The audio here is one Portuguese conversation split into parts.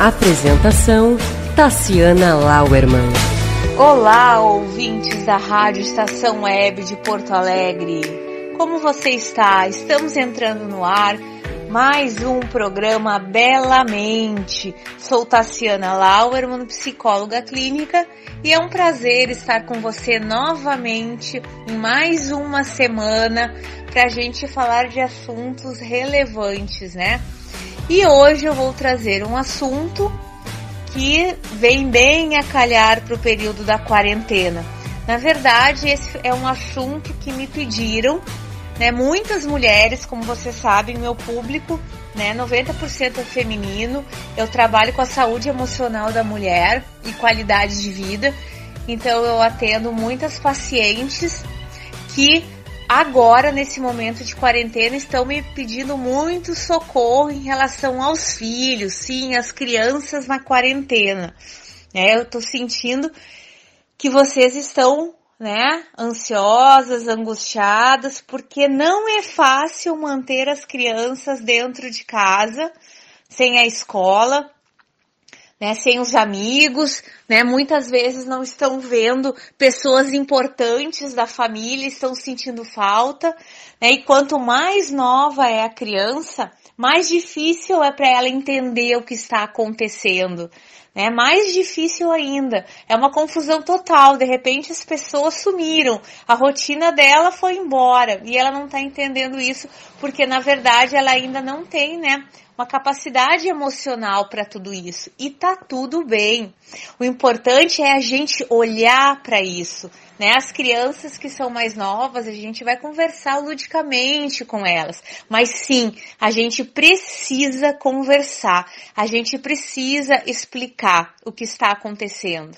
Apresentação Tassiana Lauerman. Olá, ouvintes da Rádio Estação Web de Porto Alegre. Como você está? Estamos entrando no ar mais um programa Belamente. Sou Tassiana Lauerman, psicóloga clínica, e é um prazer estar com você novamente em mais uma semana para a gente falar de assuntos relevantes, né? E hoje eu vou trazer um assunto que vem bem a calhar para o período da quarentena. Na verdade, esse é um assunto que me pediram, né? Muitas mulheres, como você sabe, meu público, né? 90% é feminino. Eu trabalho com a saúde emocional da mulher e qualidade de vida. Então eu atendo muitas pacientes que agora, nesse momento de quarentena, estão me pedindo muito socorro em relação aos filhos, sim, as crianças na quarentena. É, eu tô sentindo que vocês estão, né, ansiosas, angustiadas, porque não é fácil manter as crianças dentro de casa, sem a escola, né, sem os amigos, né, muitas vezes não estão vendo pessoas importantes da família, estão sentindo falta, né, e quanto mais nova é a criança, mais difícil é para ela entender o que está acontecendo. É mais difícil ainda. É uma confusão total. De repente as pessoas sumiram. A rotina dela foi embora. E ela não está entendendo isso porque na verdade ela ainda não tem, né? Uma capacidade emocional para tudo isso e tá tudo bem. O importante é a gente olhar para isso, né? As crianças que são mais novas, a gente vai conversar ludicamente com elas, mas sim, a gente precisa conversar, a gente precisa explicar o que está acontecendo.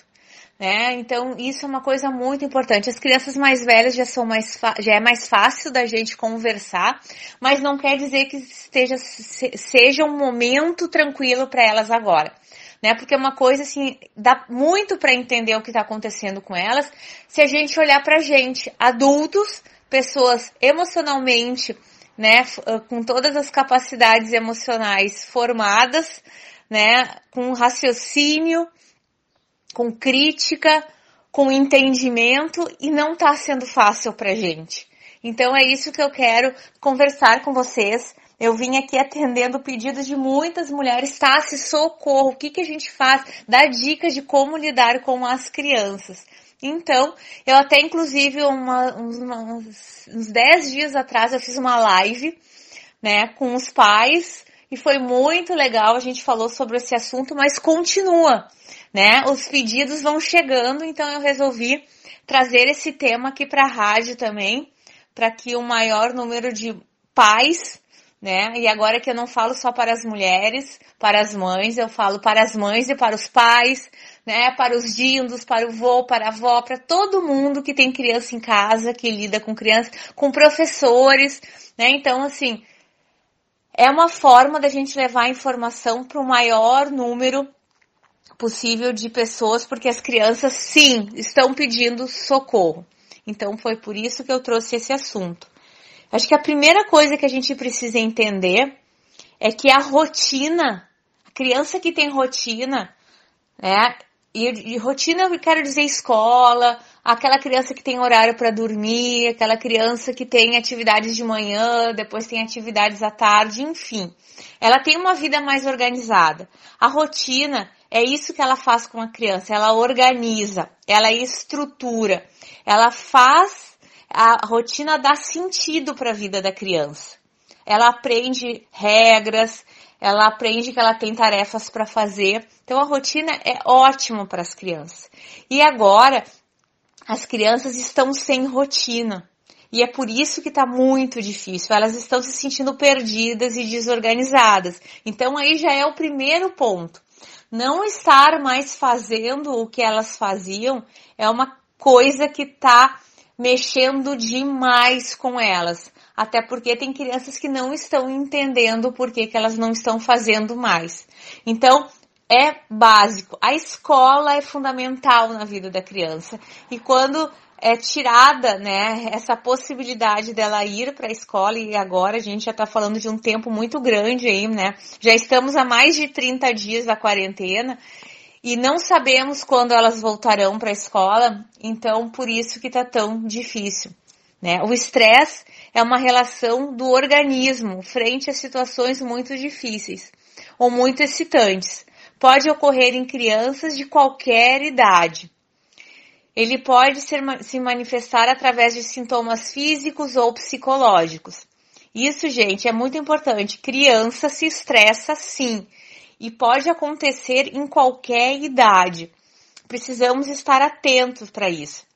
Né? Então, isso é uma coisa muito importante. As crianças mais velhas já são mais já é mais fácil da gente conversar, mas não quer dizer que esteja seja um momento tranquilo para elas agora. Né? Porque é uma coisa assim, dá muito para entender o que está acontecendo com elas se a gente olhar para a gente, adultos, pessoas emocionalmente, né, com todas as capacidades emocionais formadas, né, com raciocínio, com crítica, com entendimento e não está sendo fácil para gente. Então é isso que eu quero conversar com vocês. Eu vim aqui atendendo pedidos de muitas mulheres, tá? Se socorro, o que, que a gente faz? Dá dicas de como lidar com as crianças. Então, eu até inclusive uma, uns, uns, uns 10 dias atrás eu fiz uma live, né, com os pais e foi muito legal. A gente falou sobre esse assunto, mas continua né? Os pedidos vão chegando, então eu resolvi trazer esse tema aqui para a rádio também, para que o maior número de pais, né? E agora que eu não falo só para as mulheres, para as mães, eu falo para as mães e para os pais, né? Para os dindos, para o vô, para a avó, para todo mundo que tem criança em casa, que lida com criança, com professores, né? Então, assim, é uma forma da gente levar informação para o maior número possível de pessoas, porque as crianças, sim, estão pedindo socorro. Então foi por isso que eu trouxe esse assunto. Acho que a primeira coisa que a gente precisa entender é que a rotina, a criança que tem rotina, né? E, e rotina eu quero dizer escola, aquela criança que tem horário para dormir, aquela criança que tem atividades de manhã, depois tem atividades à tarde, enfim. Ela tem uma vida mais organizada. A rotina é isso que ela faz com a criança. Ela organiza, ela estrutura, ela faz a rotina dar sentido para a vida da criança. Ela aprende regras, ela aprende que ela tem tarefas para fazer. Então a rotina é ótima para as crianças. E agora as crianças estão sem rotina. E é por isso que está muito difícil. Elas estão se sentindo perdidas e desorganizadas. Então aí já é o primeiro ponto. Não estar mais fazendo o que elas faziam é uma coisa que está mexendo demais com elas. Até porque tem crianças que não estão entendendo por que, que elas não estão fazendo mais. Então, é básico. A escola é fundamental na vida da criança. E quando é tirada, né, essa possibilidade dela ir para a escola e agora a gente já está falando de um tempo muito grande aí, né? Já estamos há mais de 30 dias da quarentena e não sabemos quando elas voltarão para a escola, então por isso que está tão difícil, né? O estresse é uma relação do organismo frente a situações muito difíceis ou muito excitantes. Pode ocorrer em crianças de qualquer idade. Ele pode ser, se manifestar através de sintomas físicos ou psicológicos. Isso, gente, é muito importante. Criança se estressa sim e pode acontecer em qualquer idade. Precisamos estar atentos para isso.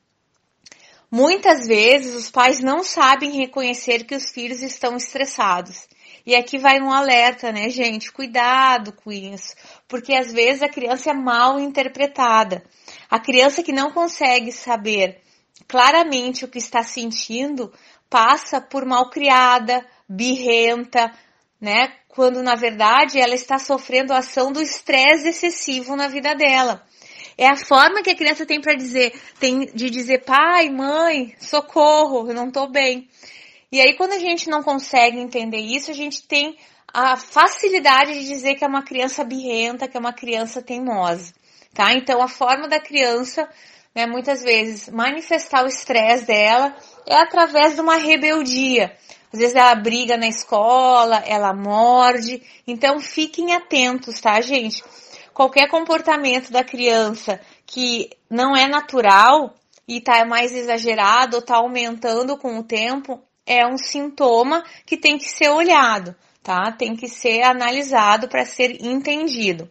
Muitas vezes os pais não sabem reconhecer que os filhos estão estressados. E aqui vai um alerta, né, gente? Cuidado com isso, porque às vezes a criança é mal interpretada. A criança que não consegue saber claramente o que está sentindo passa por mal criada, birrenta, né? Quando na verdade ela está sofrendo a ação do estresse excessivo na vida dela. É a forma que a criança tem para dizer, tem de dizer pai, mãe, socorro, eu não estou bem. E aí quando a gente não consegue entender isso, a gente tem a facilidade de dizer que é uma criança birrenta, que é uma criança teimosa, tá? Então a forma da criança, né, muitas vezes manifestar o estresse dela é através de uma rebeldia. Às vezes ela briga na escola, ela morde. Então fiquem atentos, tá, gente? Qualquer comportamento da criança que não é natural e tá mais exagerado ou tá aumentando com o tempo, é um sintoma que tem que ser olhado, tá? Tem que ser analisado para ser entendido.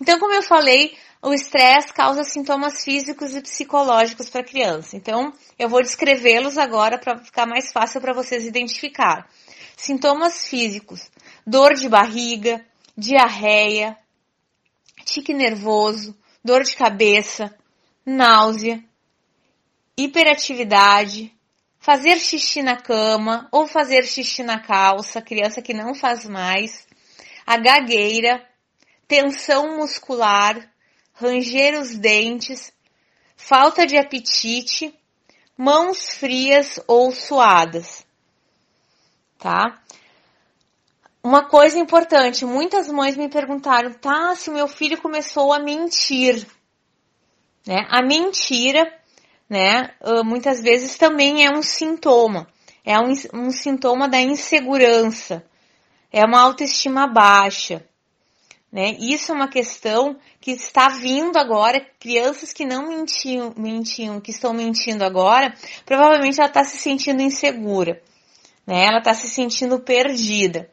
Então, como eu falei, o estresse causa sintomas físicos e psicológicos para a criança. Então, eu vou descrevê-los agora para ficar mais fácil para vocês identificar. Sintomas físicos: dor de barriga, diarreia, tique nervoso, dor de cabeça, náusea, hiperatividade, fazer xixi na cama ou fazer xixi na calça, criança que não faz mais, a gagueira, tensão muscular, ranger os dentes, falta de apetite, mãos frias ou suadas. Tá? Uma coisa importante, muitas mães me perguntaram, tá, se o meu filho começou a mentir. Né? A mentira, né, muitas vezes também é um sintoma. É um, um sintoma da insegurança. É uma autoestima baixa. Né? Isso é uma questão que está vindo agora, crianças que não mentiam, mentiam, que estão mentindo agora, provavelmente ela está se sentindo insegura, né? Ela está se sentindo perdida.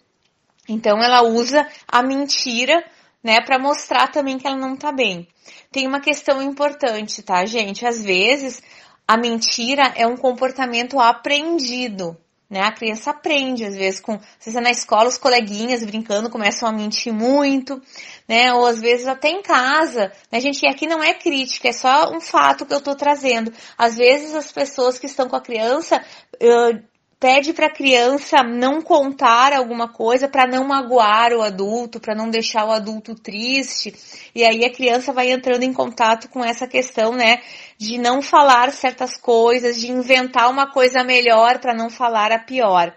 Então ela usa a mentira, né, para mostrar também que ela não está bem. Tem uma questão importante, tá, gente? Às vezes a mentira é um comportamento aprendido, né? A criança aprende, às vezes, com, às vezes na escola, os coleguinhas brincando começam a mentir muito, né? Ou às vezes até em casa, né, gente? E aqui não é crítica, é só um fato que eu tô trazendo. Às vezes as pessoas que estão com a criança uh, pede para a criança não contar alguma coisa para não magoar o adulto, para não deixar o adulto triste. E aí a criança vai entrando em contato com essa questão, né, de não falar certas coisas, de inventar uma coisa melhor para não falar a pior.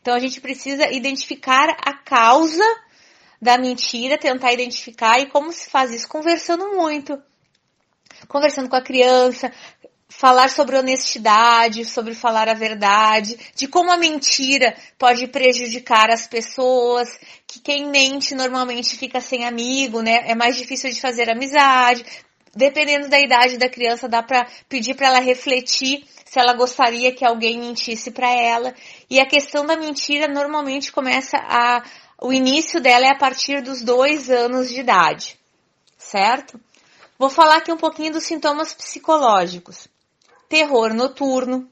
Então a gente precisa identificar a causa da mentira, tentar identificar e como se faz isso conversando muito conversando com a criança, falar sobre honestidade, sobre falar a verdade, de como a mentira pode prejudicar as pessoas, que quem mente normalmente fica sem amigo, né? É mais difícil de fazer amizade. Dependendo da idade da criança, dá para pedir para ela refletir se ela gostaria que alguém mentisse para ela. E a questão da mentira normalmente começa a o início dela é a partir dos dois anos de idade, certo? Vou falar aqui um pouquinho dos sintomas psicológicos terror noturno,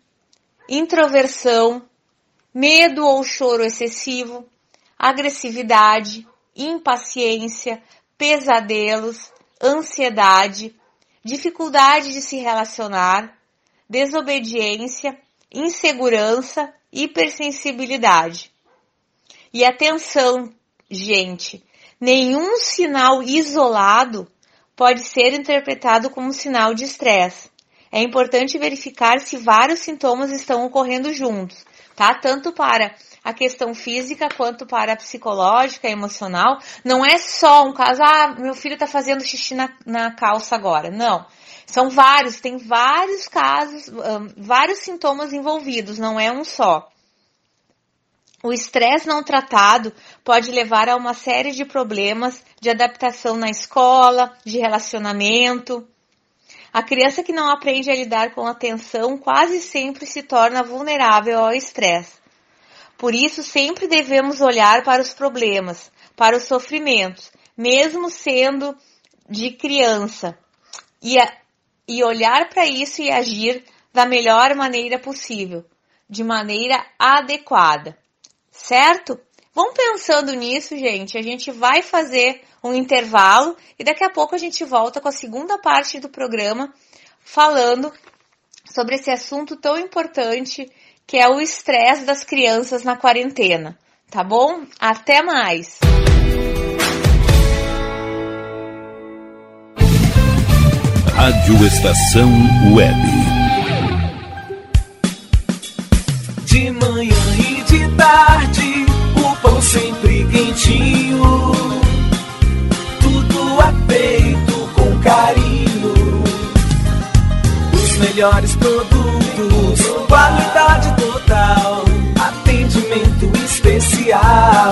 introversão, medo ou choro excessivo, agressividade, impaciência, pesadelos, ansiedade, dificuldade de se relacionar, desobediência, insegurança, hipersensibilidade. E atenção, gente, nenhum sinal isolado pode ser interpretado como sinal de estresse. É importante verificar se vários sintomas estão ocorrendo juntos, tá? Tanto para a questão física quanto para a psicológica, emocional. Não é só um caso, ah, meu filho está fazendo xixi na, na calça agora. Não. São vários, tem vários casos, um, vários sintomas envolvidos, não é um só. O estresse não tratado pode levar a uma série de problemas de adaptação na escola, de relacionamento. A criança que não aprende a lidar com a tensão quase sempre se torna vulnerável ao estresse. Por isso, sempre devemos olhar para os problemas, para os sofrimentos, mesmo sendo de criança, e, a, e olhar para isso e agir da melhor maneira possível, de maneira adequada. Certo? Vão pensando nisso, gente. A gente vai fazer um intervalo e daqui a pouco a gente volta com a segunda parte do programa falando sobre esse assunto tão importante que é o estresse das crianças na quarentena. Tá bom? Até mais! Rádio Estação Web. De manhã e de tarde, pão sempre quentinho. Tudo é feito com carinho. Os melhores produtos, qualidade total, atendimento especial.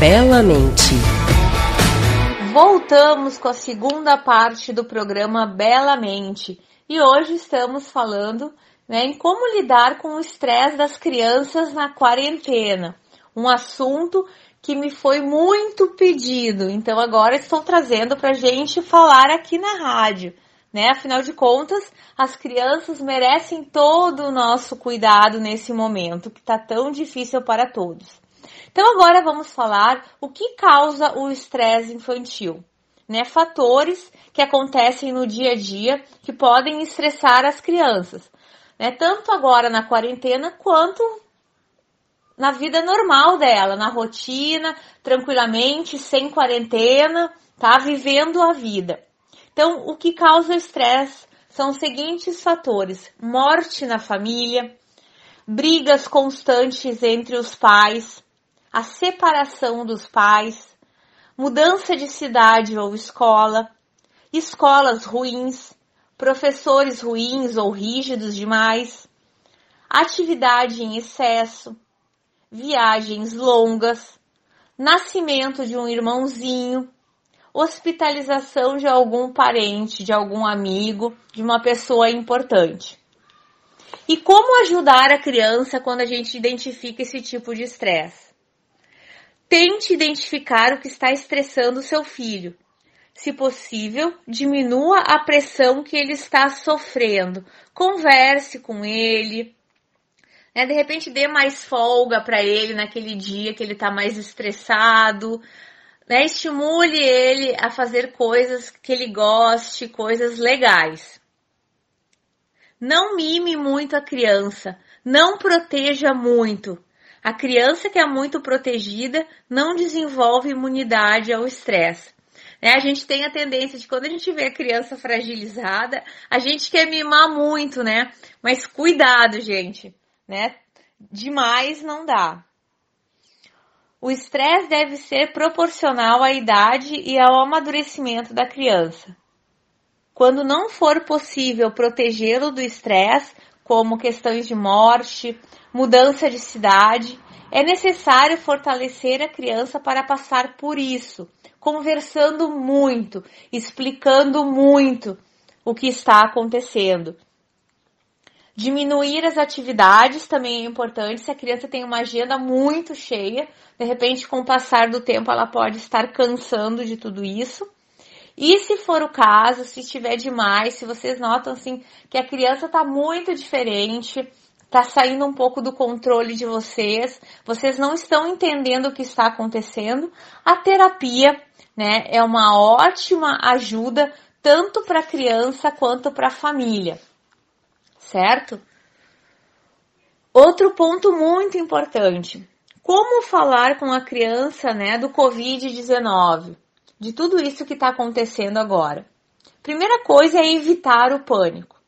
Belamente. Voltamos com a segunda parte do programa Belamente e hoje estamos falando né, em como lidar com o estresse das crianças na quarentena. Um assunto que me foi muito pedido, então agora estou trazendo para a gente falar aqui na rádio. Né? Afinal de contas, as crianças merecem todo o nosso cuidado nesse momento que está tão difícil para todos. Então agora vamos falar o que causa o estresse infantil. Né, fatores que acontecem no dia a dia que podem estressar as crianças, né, tanto agora na quarentena quanto na vida normal dela, na rotina, tranquilamente, sem quarentena, tá? Vivendo a vida. Então, o que causa estresse são os seguintes fatores: morte na família, brigas constantes entre os pais, a separação dos pais, mudança de cidade ou escola, escolas ruins, professores ruins ou rígidos demais, atividade em excesso, viagens longas, nascimento de um irmãozinho, hospitalização de algum parente, de algum amigo, de uma pessoa importante. E como ajudar a criança quando a gente identifica esse tipo de estresse? Tente identificar o que está estressando seu filho. Se possível, diminua a pressão que ele está sofrendo. Converse com ele. Né? De repente, dê mais folga para ele naquele dia que ele está mais estressado. Né? Estimule ele a fazer coisas que ele goste, coisas legais. Não mime muito a criança. Não proteja muito. A criança que é muito protegida não desenvolve imunidade ao estresse. Né? A gente tem a tendência de quando a gente vê a criança fragilizada, a gente quer mimar muito, né? Mas cuidado, gente, né? Demais não dá. O estresse deve ser proporcional à idade e ao amadurecimento da criança. Quando não for possível protegê-lo do estresse, como questões de morte, mudança de cidade, é necessário fortalecer a criança para passar por isso, conversando muito, explicando muito o que está acontecendo. Diminuir as atividades também é importante. Se a criança tem uma agenda muito cheia, de repente, com o passar do tempo, ela pode estar cansando de tudo isso. E se for o caso, se estiver demais, se vocês notam assim que a criança está muito diferente, está saindo um pouco do controle de vocês, vocês não estão entendendo o que está acontecendo, a terapia, né, é uma ótima ajuda tanto para a criança quanto para a família, certo? Outro ponto muito importante: como falar com a criança, né, do Covid-19, de tudo isso que está acontecendo agora. Primeira coisa é evitar o pânico,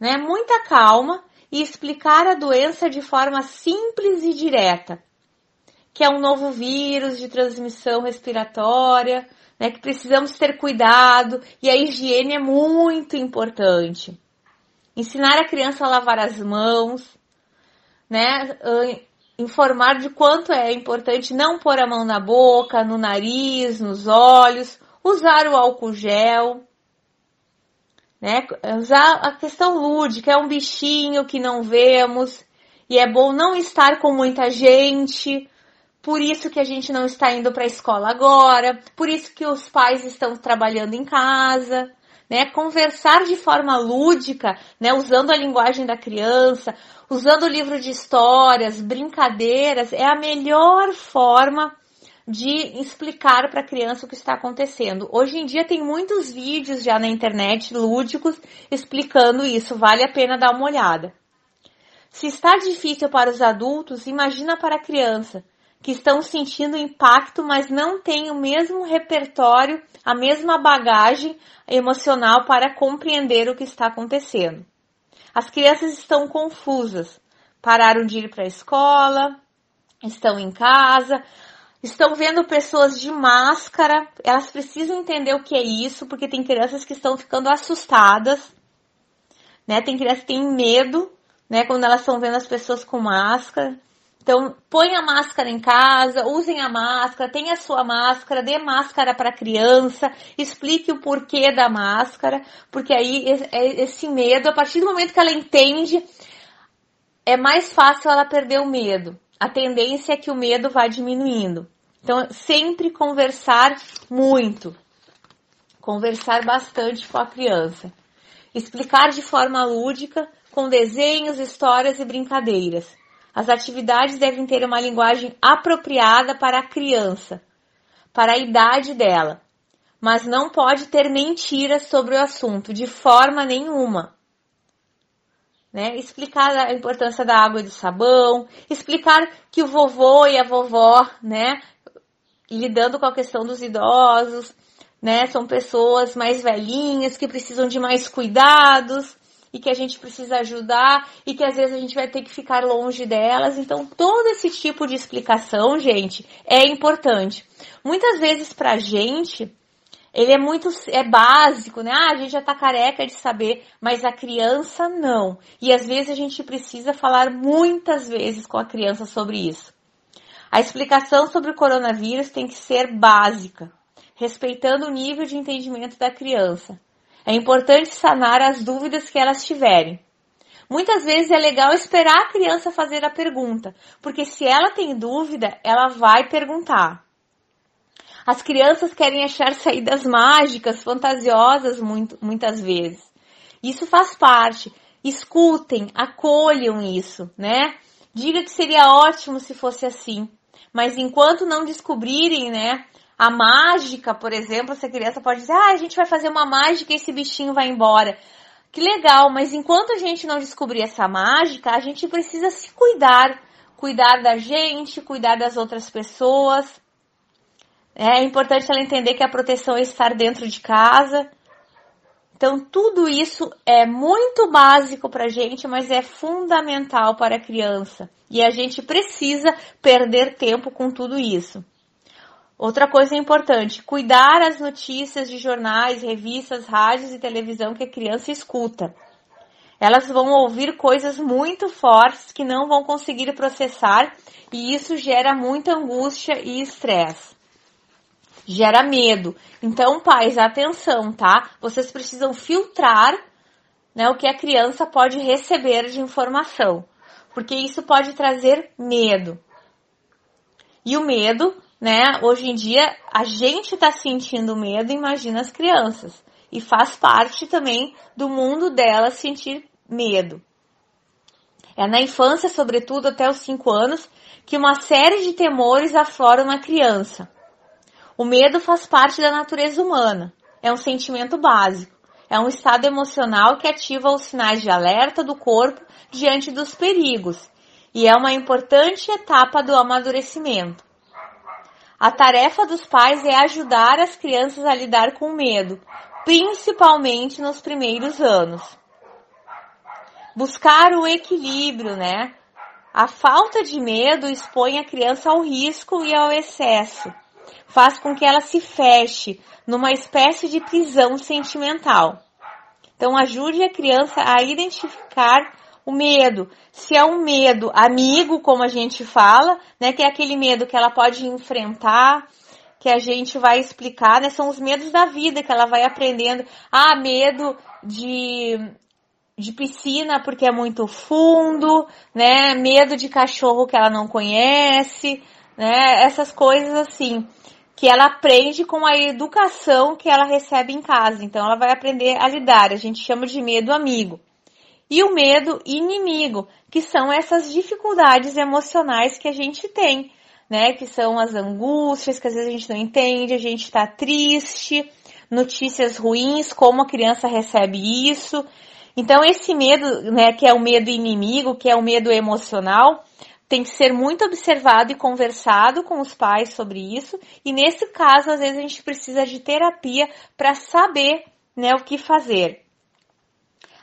né? Muita calma e explicar a doença de forma simples e direta, que é um novo vírus de transmissão respiratória, né, que precisamos ter cuidado e a higiene é muito importante. Ensinar a criança a lavar as mãos, né, informar de quanto é importante não pôr a mão na boca, no nariz, nos olhos, usar o álcool gel, né? Usar a questão lúdica, é um bichinho que não vemos e é bom não estar com muita gente. Por isso que a gente não está indo para a escola agora, por isso que os pais estão trabalhando em casa, né? Conversar de forma lúdica, né? Usando a linguagem da criança, usando o livro de histórias, brincadeiras, é a melhor forma de explicar para a criança o que está acontecendo. Hoje em dia tem muitos vídeos já na internet lúdicos explicando isso, vale a pena dar uma olhada. Se está difícil para os adultos, imagina para a criança, que estão sentindo impacto, mas não tem o mesmo repertório, a mesma bagagem emocional para compreender o que está acontecendo. As crianças estão confusas, pararam de ir para a escola, estão em casa, estão vendo pessoas de máscara, elas precisam entender o que é isso, porque tem crianças que estão ficando assustadas, né? Tem crianças que têm medo, né, quando elas estão vendo as pessoas com máscara. Então, põe a máscara em casa, usem a máscara, tenha a sua máscara, dê máscara para a criança, explique o porquê da máscara, porque aí é esse medo, a partir do momento que ela entende, é mais fácil ela perder o medo. A tendência é que o medo vá diminuindo. Então, sempre conversar muito. Conversar bastante com a criança. Explicar de forma lúdica, com desenhos, histórias e brincadeiras. As atividades devem ter uma linguagem apropriada para a criança, para a idade dela, mas não pode ter mentiras sobre o assunto de forma nenhuma. Né? Explicar a importância da água e do sabão, explicar que o vovô e a vovó, né, lidando com a questão dos idosos, né, são pessoas mais velhinhas que precisam de mais cuidados e que a gente precisa ajudar e que às vezes a gente vai ter que ficar longe delas. Então, todo esse tipo de explicação, gente, é importante. Muitas vezes pra gente, ele é muito é básico, né? Ah, a gente já tá careca de saber, mas a criança não. E às vezes a gente precisa falar muitas vezes com a criança sobre isso. A explicação sobre o coronavírus tem que ser básica, respeitando o nível de entendimento da criança. É importante sanar as dúvidas que elas tiverem. Muitas vezes é legal esperar a criança fazer a pergunta, porque se ela tem dúvida, ela vai perguntar. As crianças querem achar saídas mágicas, fantasiosas, muito, muitas vezes. Isso faz parte. Escutem, acolham isso, né? Diga que seria ótimo se fosse assim. Mas enquanto não descobrirem, né, a mágica, por exemplo, essa criança pode dizer, ah, a gente vai fazer uma mágica e esse bichinho vai embora. Que legal, mas enquanto a gente não descobrir essa mágica, a gente precisa se cuidar. Cuidar da gente, cuidar das outras pessoas. É importante ela entender que a proteção é estar dentro de casa. Então, tudo isso é muito básico para a gente, mas é fundamental para a criança. E a gente precisa perder tempo com tudo isso. Outra coisa importante, cuidar as notícias de jornais, revistas, rádios e televisão que a criança escuta. Elas vão ouvir coisas muito fortes que não vão conseguir processar e isso gera muita angústia e estresse. Gera medo. Então, pais, atenção, tá? Vocês precisam filtrar né, o que a criança pode receber de informação, porque isso pode trazer medo. E o medo né? Hoje em dia a gente está sentindo medo, imagina as crianças. E faz parte também do mundo delas sentir medo. É na infância, sobretudo até os 5 anos, que uma série de temores afloram na criança. O medo faz parte da natureza humana. É um sentimento básico. É um estado emocional que ativa os sinais de alerta do corpo diante dos perigos. E é uma importante etapa do amadurecimento. A tarefa dos pais é ajudar as crianças a lidar com o medo, principalmente nos primeiros anos. Buscar o equilíbrio, né? A falta de medo expõe a criança ao risco e ao excesso. Faz com que ela se feche numa espécie de prisão sentimental. Então, ajude a criança a identificar o medo, se é um medo amigo, como a gente fala, né, que é aquele medo que ela pode enfrentar, que a gente vai explicar, né, são os medos da vida que ela vai aprendendo. Ah, medo de de piscina porque é muito fundo, né? Medo de cachorro que ela não conhece, né? Essas coisas assim. que ela aprende com a educação que ela recebe em casa. Então ela vai aprender a lidar. A gente chama de medo amigo. E o medo inimigo, que são essas dificuldades emocionais que a gente tem, né? Que são as angústias que às vezes a gente não entende, a gente está triste, notícias ruins, como a criança recebe isso. Então esse medo, né, que é o medo inimigo, que é o medo emocional, tem que ser muito observado e conversado com os pais sobre isso. E nesse caso, às vezes a gente precisa de terapia para saber, né, o que fazer.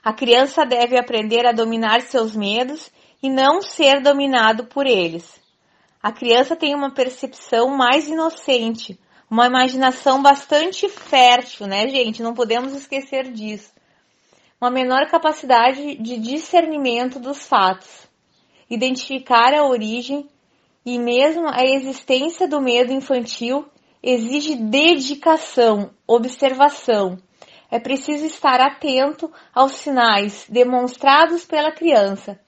A criança deve aprender a dominar seus medos e não ser dominado por eles. A criança tem uma percepção mais inocente, uma imaginação bastante fértil, né, gente? Não podemos esquecer disso. Uma menor capacidade de discernimento dos fatos identificar a origem e mesmo a existência do medo infantil exige dedicação, observação. É preciso estar atento aos sinais demonstrados pela criança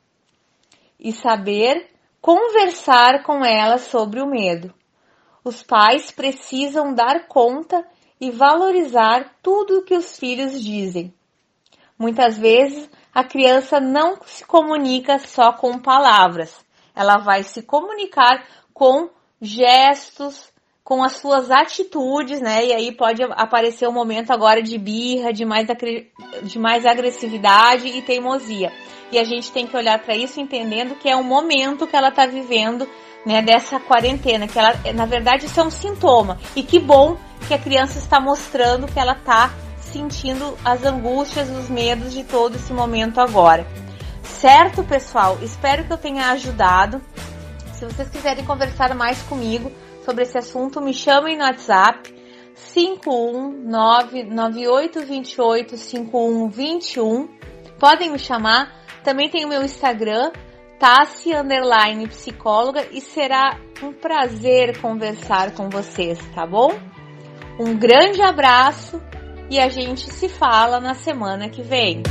e saber conversar com ela sobre o medo. Os pais precisam dar conta e valorizar tudo o que os filhos dizem. Muitas vezes a criança não se comunica só com palavras, ela vai se comunicar com gestos, com as suas atitudes, né? E aí pode aparecer um momento agora de birra, de mais, de mais agressividade e teimosia. E a gente tem que olhar para isso entendendo que é um momento que ela está vivendo, né? Dessa quarentena, que ela, na verdade, isso é um sintoma. E que bom que a criança está mostrando que ela está sentindo as angústias, os medos de todo esse momento agora. Certo, pessoal? Espero que eu tenha ajudado. Se vocês quiserem conversar mais comigo sobre esse assunto, me chamem no WhatsApp 51998285121. Podem me chamar. Também tem o meu Instagram, Tassi Underline Psicóloga, e será um prazer conversar com vocês, tá bom? Um grande abraço e a gente se fala na semana que vem.